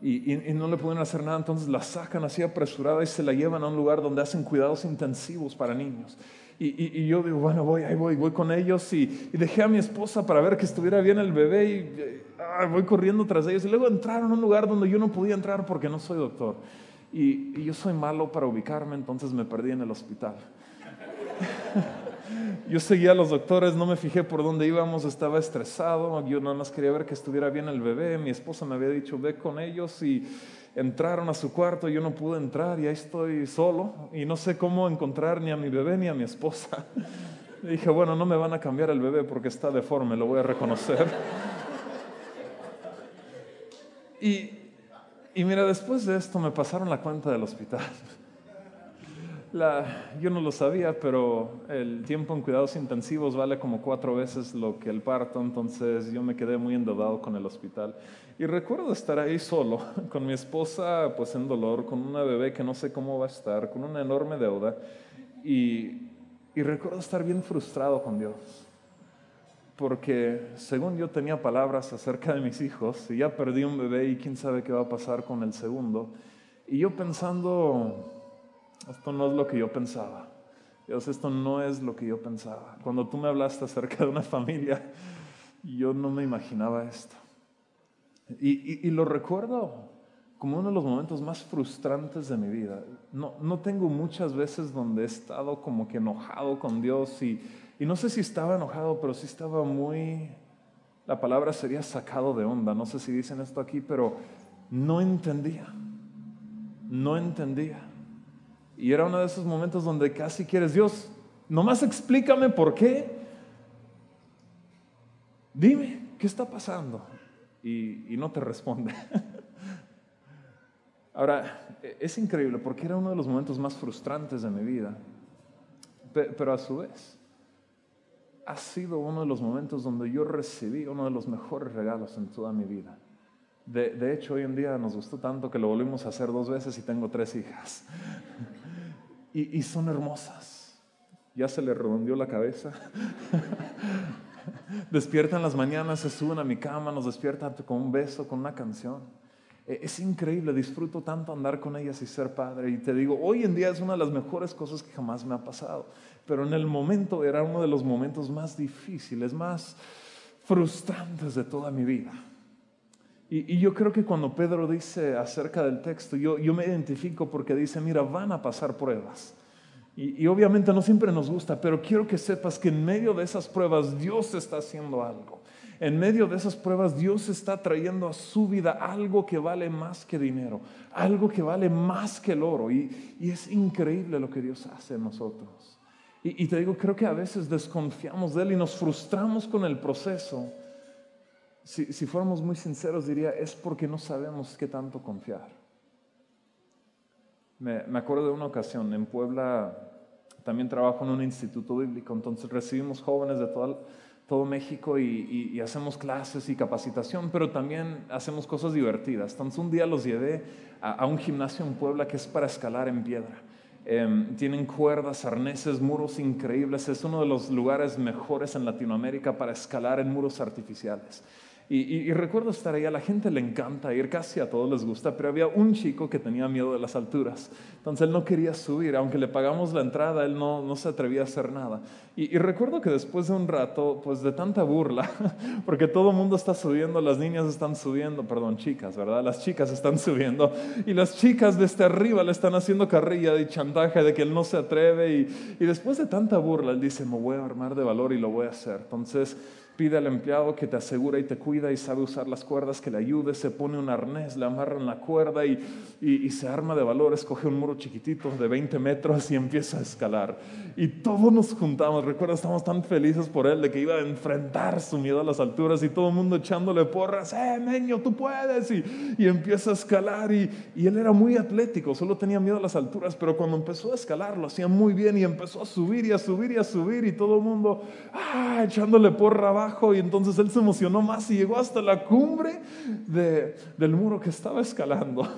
y, no le pueden hacer nada, entonces la sacan así apresurada y se la llevan a un lugar donde hacen cuidados intensivos para niños. Y, yo digo, bueno, voy, ahí voy, voy con ellos y, dejé a mi esposa para ver que estuviera bien el bebé y ah, voy corriendo tras ellos. Y luego entraron a un lugar donde yo no podía entrar porque no soy doctor. Y, yo soy malo para ubicarme, entonces me perdí en el hospital. yo seguía a los doctores, no me fijé por dónde íbamos, estaba estresado, yo nada más quería ver que estuviera bien el bebé. Mi esposa me había dicho, ve con ellos y entraron a su cuarto, yo no pude entrar y ahí estoy solo y no sé cómo encontrar ni a mi bebé ni a mi esposa. dije, bueno, no me van a cambiar el bebé porque está deforme, lo voy a reconocer. y, y mira, después de esto me pasaron la cuenta del hospital. yo no lo sabía, pero el tiempo en cuidados intensivos vale como cuatro veces lo que el parto, entonces yo me quedé muy endeudado con el hospital. Y recuerdo estar ahí solo, con mi esposa pues en dolor, con una bebé que no sé cómo va a estar, con una enorme deuda. Y, y recuerdo estar bien frustrado con Dios, porque según yo tenía palabras acerca de mis hijos, y ya perdí un bebé y quién sabe qué va a pasar con el segundo. Y yo pensando, esto no es lo que yo pensaba. Dios, esto no es lo que yo pensaba. Cuando tú me hablaste acerca de una familia, yo no me imaginaba esto. Y, lo recuerdo como uno de los momentos más frustrantes de mi vida. No, no tengo muchas veces donde he estado como que enojado con Dios y, y no sé si estaba enojado, pero sí estaba muy, la palabra sería sacado de onda. No sé si dicen esto aquí, pero no entendía. No entendía. Y era uno de esos momentos donde casi quieres, Dios, nomás explícame por qué. Dime, ¿qué está pasando? Y, no te responde. Ahora, es increíble porque era uno de los momentos más frustrantes de mi vida, pero a su vez ha sido uno de los momentos donde yo recibí uno de los mejores regalos en toda mi vida. De, de hecho, hoy en día nos gustó tanto que lo volvimos a hacer dos veces y tengo tres hijas y, son hermosas. Ya se le redondeó la cabeza. despiertan las mañanas, se suben a mi cama, nos despiertan con un beso, con una canción. E, es increíble, disfruto tanto andar con ellas y ser padre. Y te digo, hoy en día es una de las mejores cosas que jamás me ha pasado. Pero en el momento era uno de los momentos más difíciles, más frustrantes de toda mi vida. Y, yo creo que cuando Pedro dice acerca del texto, yo, yo me identifico porque dice, mira, van a pasar pruebas. Y, y, obviamente no siempre nos gusta, pero quiero que sepas que en medio de esas pruebas Dios está haciendo algo. En medio de esas pruebas Dios está trayendo a su vida algo que vale más que dinero, algo que vale más que el oro. Y, y es increíble lo que Dios hace en nosotros. Y, y te digo, creo que a veces desconfiamos de Él y nos frustramos con el proceso si, fuéramos muy sinceros, diría, es porque no sabemos qué tanto confiar. Me, acuerdo de una ocasión, en Puebla también trabajo en un instituto bíblico, entonces recibimos jóvenes de todo, todo México y, hacemos clases y capacitación, pero también hacemos cosas divertidas. Entonces un día los llevé a, un gimnasio en Puebla que es para escalar en piedra. Em, tienen cuerdas, arneses, muros increíbles. Es uno de los lugares mejores en Latinoamérica para escalar en muros artificiales. Y, recuerdo estar ahí, la gente le encanta ir, casi a todos les gusta, pero había un chico que tenía miedo de las alturas. Entonces él no quería subir, aunque le pagamos la entrada, él no, no se atrevía a hacer nada. Y, recuerdo que después de un rato, pues de tanta burla, porque todo el mundo está subiendo, las niñas están subiendo, perdón, chicas, ¿verdad? Las chicas están subiendo y las chicas desde arriba le están haciendo carrilla y chantaje de que él no se atreve. Y, y después de tanta burla, él dice, me voy a armar de valor y lo voy a hacer. Entonces pide al empleado que te asegura y te cuida y sabe usar las cuerdas, que le ayude, se pone un arnés, le amarran la cuerda y, y, se arma de valor, escoge un muro chiquitito de 20 metros y empieza a escalar. Y todos nos juntamos, recuerda, estamos tan felices por él de que iba a enfrentar su miedo a las alturas y todo el mundo echándole porras, eh, meño, tú puedes. Y, y empieza a escalar y, y él era muy atlético, solo tenía miedo a las alturas, pero cuando empezó a escalar lo hacía muy bien y empezó a subir y a subir y a subir y todo el mundo, ah, echándole porra y entonces él se emocionó más y llegó hasta la cumbre del muro que estaba escalando.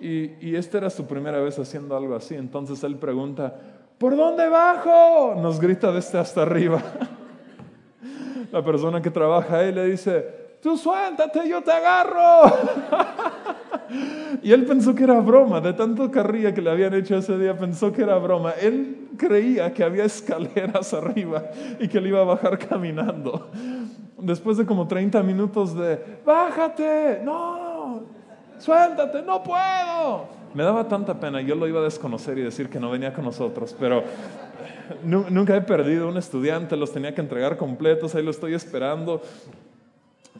Y, y esta era su primera vez haciendo algo así. Entonces él pregunta, ¿por dónde bajo? Nos grita desde hasta arriba. La persona que trabaja ahí le dice, tú suéltate, yo te agarro. y él pensó que era broma, de tanto carrilla que le habían hecho ese día, pensó que era broma. Él creía que había escaleras arriba y que le iba a bajar caminando. Después de como 30 minutos de, bájate, no, suéltate, no puedo. Me daba tanta pena, yo lo iba a desconocer y decir que no venía con nosotros, pero nunca he perdido un estudiante, los tenía que entregar completos, ahí lo estoy esperando.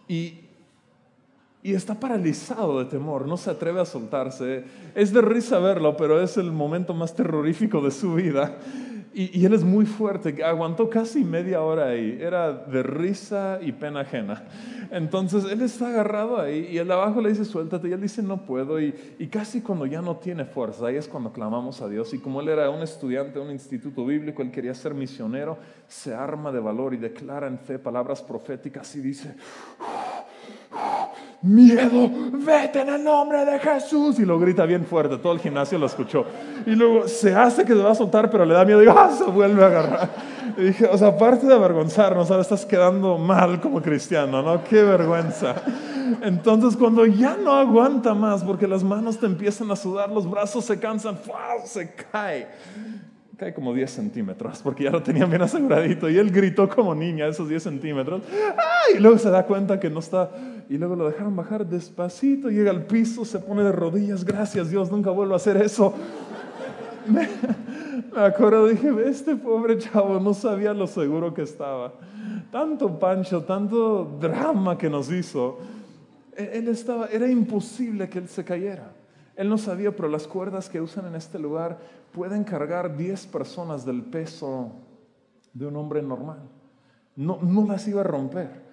Y, y está paralizado de temor, no se atreve a soltarse. Es de risa verlo, pero es el momento más terrorífico de su vida. Y, él es muy fuerte, aguantó casi media hora ahí, era de risa y pena ajena. Entonces él está agarrado ahí y el abajo le dice suéltate y él dice no puedo y, y casi cuando ya no tiene fuerza, ahí es cuando clamamos a Dios y como él era un estudiante de un instituto bíblico, él quería ser misionero, se arma de valor y declara en fe palabras proféticas y dice miedo, vete en el nombre de Jesús. Y lo grita bien fuerte, todo el gimnasio lo escuchó. Y luego se hace que se va a soltar, pero le da miedo y ¡ah! se vuelve a agarrar. Y dije, o sea, aparte de avergonzarnos, ahora estás quedando mal como cristiano, ¿no? Qué vergüenza. Entonces cuando ya no aguanta más, porque las manos te empiezan a sudar, los brazos se cansan, se cae cae como 10 centímetros, porque ya lo tenían bien aseguradito. Y él gritó como niña esos 10 centímetros. Y luego se da cuenta que no está. Y luego lo dejaron bajar despacito, llega al piso, se pone de rodillas. Gracias Dios, nunca vuelvo a hacer eso. Me, acuerdo, dije, este pobre chavo no sabía lo seguro que estaba. Tanto pancho, tanto drama que nos hizo. E, él estaba, era imposible que él se cayera. Él no sabía, pero las cuerdas que usan en este lugar pueden cargar 10 personas del peso de un hombre normal. No, no las iba a romper.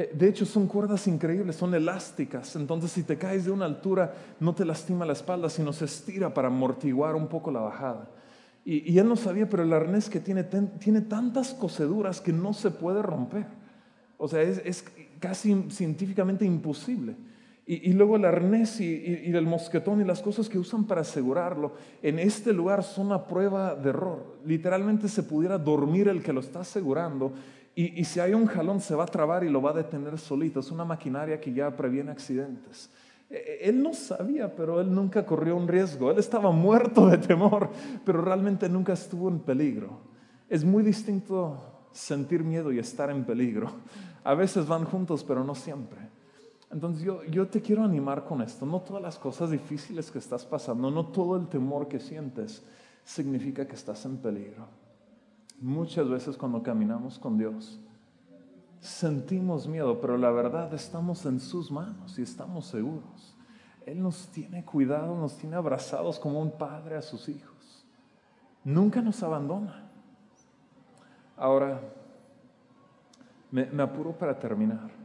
Eh, de hecho, son cuerdas increíbles, son elásticas. Entonces, si te caes de una altura, no te lastima la espalda, sino se estira para amortiguar un poco la bajada. Y, él no sabía, pero el arnés que tiene, tiene tantas coseduras que no se puede romper. O sea, es, casi científicamente imposible. Y, luego el arnés y, el mosquetón y las cosas que usan para asegurarlo, en este lugar son una prueba de error. Literalmente se pudiera dormir el que lo está asegurando y, si hay un jalón se va a trabar y lo va a detener solito. Es una maquinaria que ya previene accidentes. E, e, él no sabía, pero él nunca corrió un riesgo. Él estaba muerto de temor, pero realmente nunca estuvo en peligro. Es muy distinto sentir miedo y estar en peligro. A veces van juntos, pero no siempre. Entonces yo, yo te quiero animar con esto. No todas las cosas difíciles que estás pasando, no todo el temor que sientes significa que estás en peligro. Muchas veces cuando caminamos con Dios, sentimos miedo, pero la verdad estamos en sus manos y estamos seguros. Él nos tiene cuidado, nos tiene abrazados como un padre a sus hijos. Nunca nos abandona. Ahora, me apuro para terminar.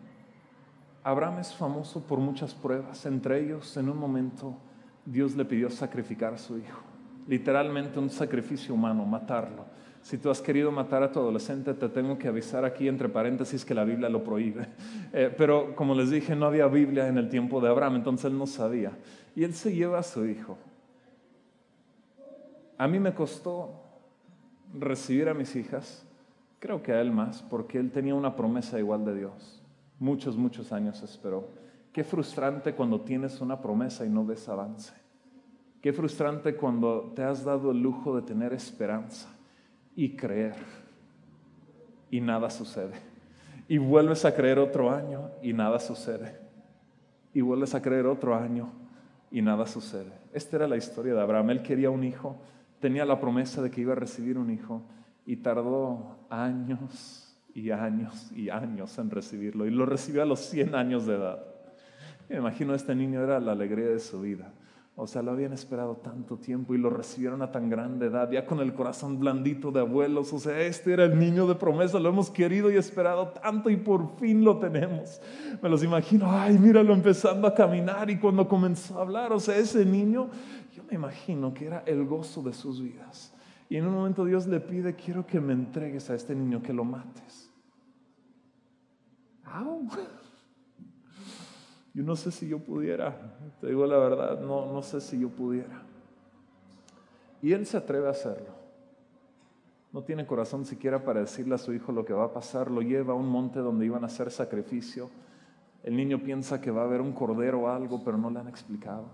Abraham es famoso por muchas pruebas, entre ellos en un momento Dios le pidió sacrificar a su hijo, literalmente un sacrificio humano, matarlo. Si tú has querido matar a tu adolescente, te tengo que avisar aquí entre paréntesis que la Biblia lo prohíbe. Eh, pero como les dije, no había Biblia en el tiempo de Abraham, entonces él no sabía. Y él se lleva a su hijo. A mí me costó recibir a mis hijas, creo que a él más, porque él tenía una promesa igual de Dios. Muchos, muchos años esperó. Qué frustrante cuando tienes una promesa y no ves avance. Qué frustrante cuando te has dado el lujo de tener esperanza y creer y nada sucede. Y vuelves a creer otro año y nada sucede. Y vuelves a creer otro año y nada sucede. Esta era la historia de Abraham. Él quería un hijo, tenía la promesa de que iba a recibir un hijo y tardó años y años y años en recibirlo. Y lo recibió a los 100 años de edad. Me imagino este niño era la alegría de su vida. O sea, lo habían esperado tanto tiempo y lo recibieron a tan grande edad, ya con el corazón blandito de abuelos. O sea, este era el niño de promesa, lo hemos querido y esperado tanto y por fin lo tenemos. Me los imagino, ay, míralo empezando a caminar y cuando comenzó a hablar, o sea, ese niño, yo me imagino que era el gozo de sus vidas. Y en un momento Dios le pide, quiero que me entregues a este niño, que lo mates. Yo no sé si yo pudiera, te digo la verdad, no, no sé si yo pudiera. Y él se atreve a hacerlo. No tiene corazón siquiera para decirle a su hijo lo que va a pasar. Lo lleva a un monte donde iban a hacer sacrificio. El niño piensa que va a haber un cordero o algo, pero no le han explicado.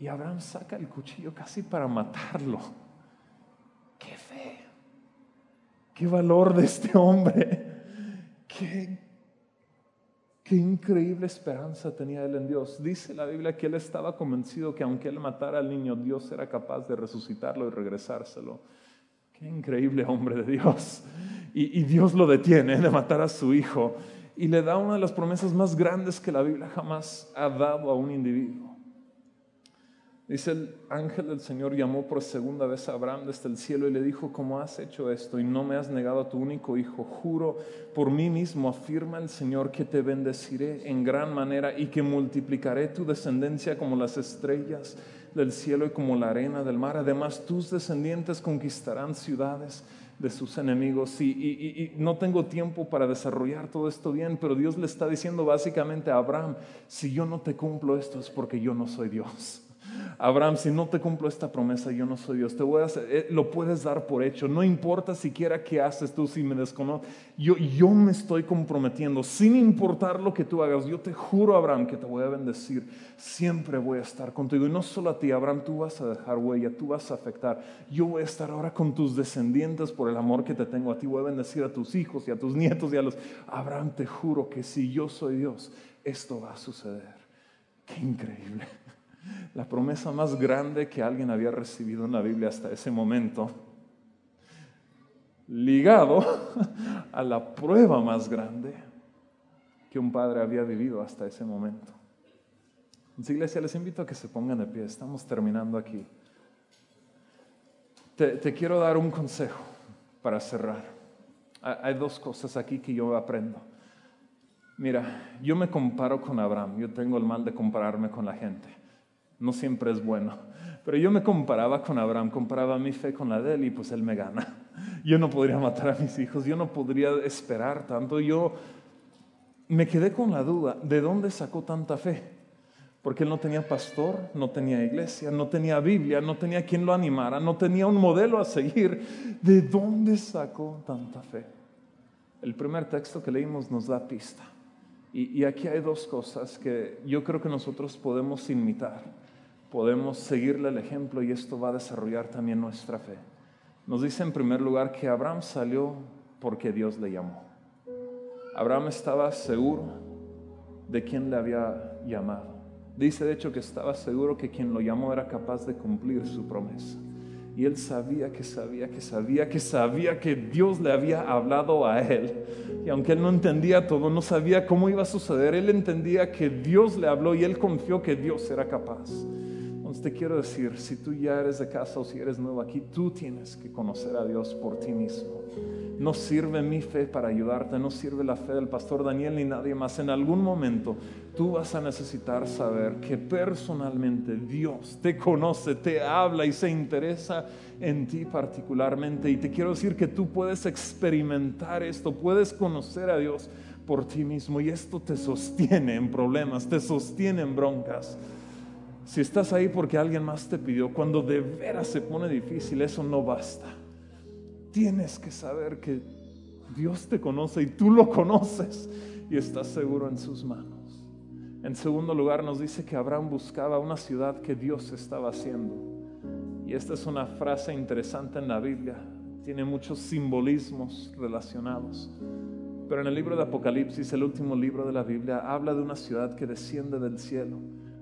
Y Abraham saca el cuchillo casi para matarlo. ¡Qué fe! ¡Qué valor de este hombre! ¡Qué, qué increíble esperanza tenía él en Dios! Dice la Biblia que él estaba convencido que aunque él matara al niño, Dios era capaz de resucitarlo y regresárselo. ¡Qué increíble hombre de Dios! Y, Dios lo detiene de matar a su hijo y le da una de las promesas más grandes que la Biblia jamás ha dado a un individuo. Dice el ángel del Señor llamó por segunda vez a Abraham desde el cielo y le dijo, ¿cómo has hecho esto y no me has negado a tu único hijo? Juro por mí mismo, afirma el Señor, que te bendeciré en gran manera y que multiplicaré tu descendencia como las estrellas del cielo y como la arena del mar. Además, tus descendientes conquistarán ciudades de sus enemigos. Y, no tengo tiempo para desarrollar todo esto bien, pero Dios le está diciendo básicamente a Abraham, si yo no te cumplo esto es porque yo no soy Dios. Abraham, si no te cumplo esta promesa, yo no soy Dios. Te voy a eh, lo puedes dar por hecho. No importa siquiera qué haces tú si me desconoces. Yo, yo me estoy comprometiendo, sin importar lo que tú hagas. Yo te juro, Abraham, que te voy a bendecir. Siempre voy a estar contigo. Y no solo a ti, Abraham, tú vas a dejar huella, tú vas a afectar. Yo voy a estar ahora con tus descendientes por el amor que te tengo a ti. Voy a bendecir a tus hijos y a tus nietos y a los... Abraham, te juro que si yo soy Dios, esto va a suceder. Qué increíble la promesa más grande que alguien había recibido en la Biblia hasta ese momento, ligado a la prueba más grande que un padre había vivido hasta ese momento. Iglesia, les invito a que se pongan de pie. Estamos terminando aquí. Te quiero dar un consejo para cerrar. Hay dos cosas aquí que yo aprendo. Mira, yo me comparo con Abraham. Yo tengo el mal de compararme con la gente. No siempre es bueno. Pero yo me comparaba con Abraham, comparaba mi fe con la de él y pues él me gana. Yo no podría matar a mis hijos, yo no podría esperar tanto. Yo me quedé con la duda, ¿de dónde sacó tanta fe? Porque él no tenía pastor, no tenía iglesia, no tenía Biblia, no tenía quien lo animara, no tenía un modelo a seguir. ¿De dónde sacó tanta fe? El primer texto que leímos nos da pista. Y, y aquí hay dos cosas que yo creo que nosotros podemos imitar podemos seguirle el ejemplo y esto va a desarrollar también nuestra fe. Nos dice en primer lugar que Abraham salió porque Dios le llamó. Abraham estaba seguro de quien le había llamado. Dice de hecho que estaba seguro que quien lo llamó era capaz de cumplir su promesa. Y él sabía que sabía que sabía que sabía que Dios le había hablado a él. Y aunque él no entendía todo, no sabía cómo iba a suceder, él entendía que Dios le habló y él confió que Dios era capaz. Te quiero decir, si tú ya eres de casa o si eres nuevo aquí, tú tienes que conocer a Dios por ti mismo. No sirve mi fe para ayudarte, no sirve la fe del pastor Daniel ni nadie más. En algún momento tú vas a necesitar saber que personalmente Dios te conoce, te habla y se interesa en ti particularmente. Y te quiero decir que tú puedes experimentar esto, puedes conocer a Dios por ti mismo y esto te sostiene en problemas, te sostiene en broncas. Si estás ahí porque alguien más te pidió, cuando de veras se pone difícil, eso no basta. Tienes que saber que Dios te conoce y tú lo conoces y estás seguro en sus manos. En segundo lugar, nos dice que Abraham buscaba una ciudad que Dios estaba haciendo. Y esta es una frase interesante en la Biblia. Tiene muchos simbolismos relacionados. Pero en el libro de Apocalipsis, el último libro de la Biblia, habla de una ciudad que desciende del cielo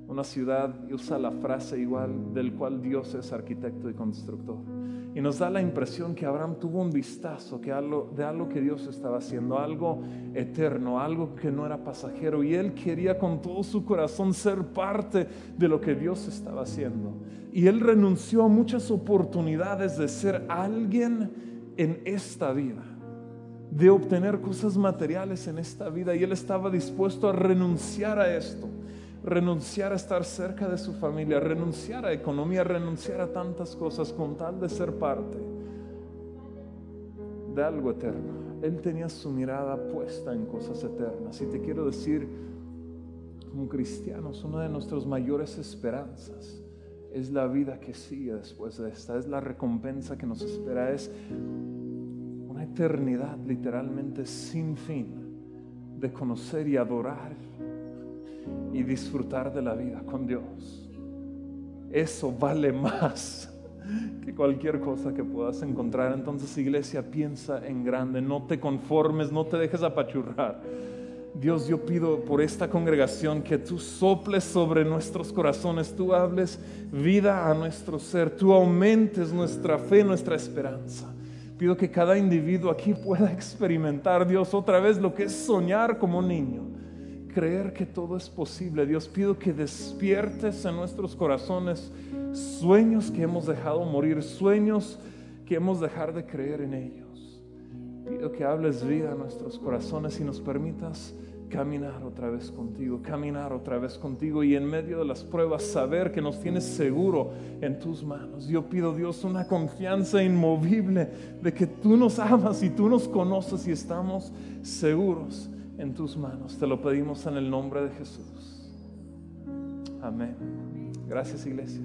una ciudad usa la frase igual del cual Dios es arquitecto y constructor. Y nos da la impresión que Abraham tuvo un vistazo que de algo que Dios estaba haciendo, algo eterno, algo que no era pasajero. Y él quería con todo su corazón ser parte de lo que Dios estaba haciendo. Y él renunció a muchas oportunidades de ser alguien en esta vida, de obtener cosas materiales en esta vida. Y él estaba dispuesto a renunciar a esto renunciar a estar cerca de su familia, renunciar a economía, renunciar a tantas cosas con tal de ser parte de algo eterno. Él tenía su mirada puesta en cosas eternas. Y te quiero decir, como cristianos, una de nuestras mayores esperanzas es la vida que sigue después de esta, es la recompensa que nos espera, es una eternidad literalmente sin fin de conocer y adorar y disfrutar de la vida con Dios. Eso vale más que cualquier cosa que puedas encontrar. Entonces, iglesia, piensa en grande, no te conformes, no te dejes apachurrar. Dios, yo pido por esta congregación que tú soples sobre nuestros corazones, tú hables vida a nuestro ser, tú aumentes nuestra fe, nuestra esperanza. Pido que cada individuo aquí pueda experimentar, Dios, otra vez lo que es soñar como niño, creer que todo es posible. Dios, pido que despiertes en nuestros corazones sueños que hemos dejado morir, sueños que hemos dejado de creer en ellos. Pido que hables vida a nuestros corazones y nos permitas caminar otra vez contigo, caminar otra vez contigo y en medio de las pruebas saber que nos tienes seguro en tus manos. Yo pido Dios una confianza inmovible de que tú nos amas y tú nos conoces y estamos seguros en tus manos. Te lo pedimos en el nombre de Jesús. Amén. Gracias iglesia.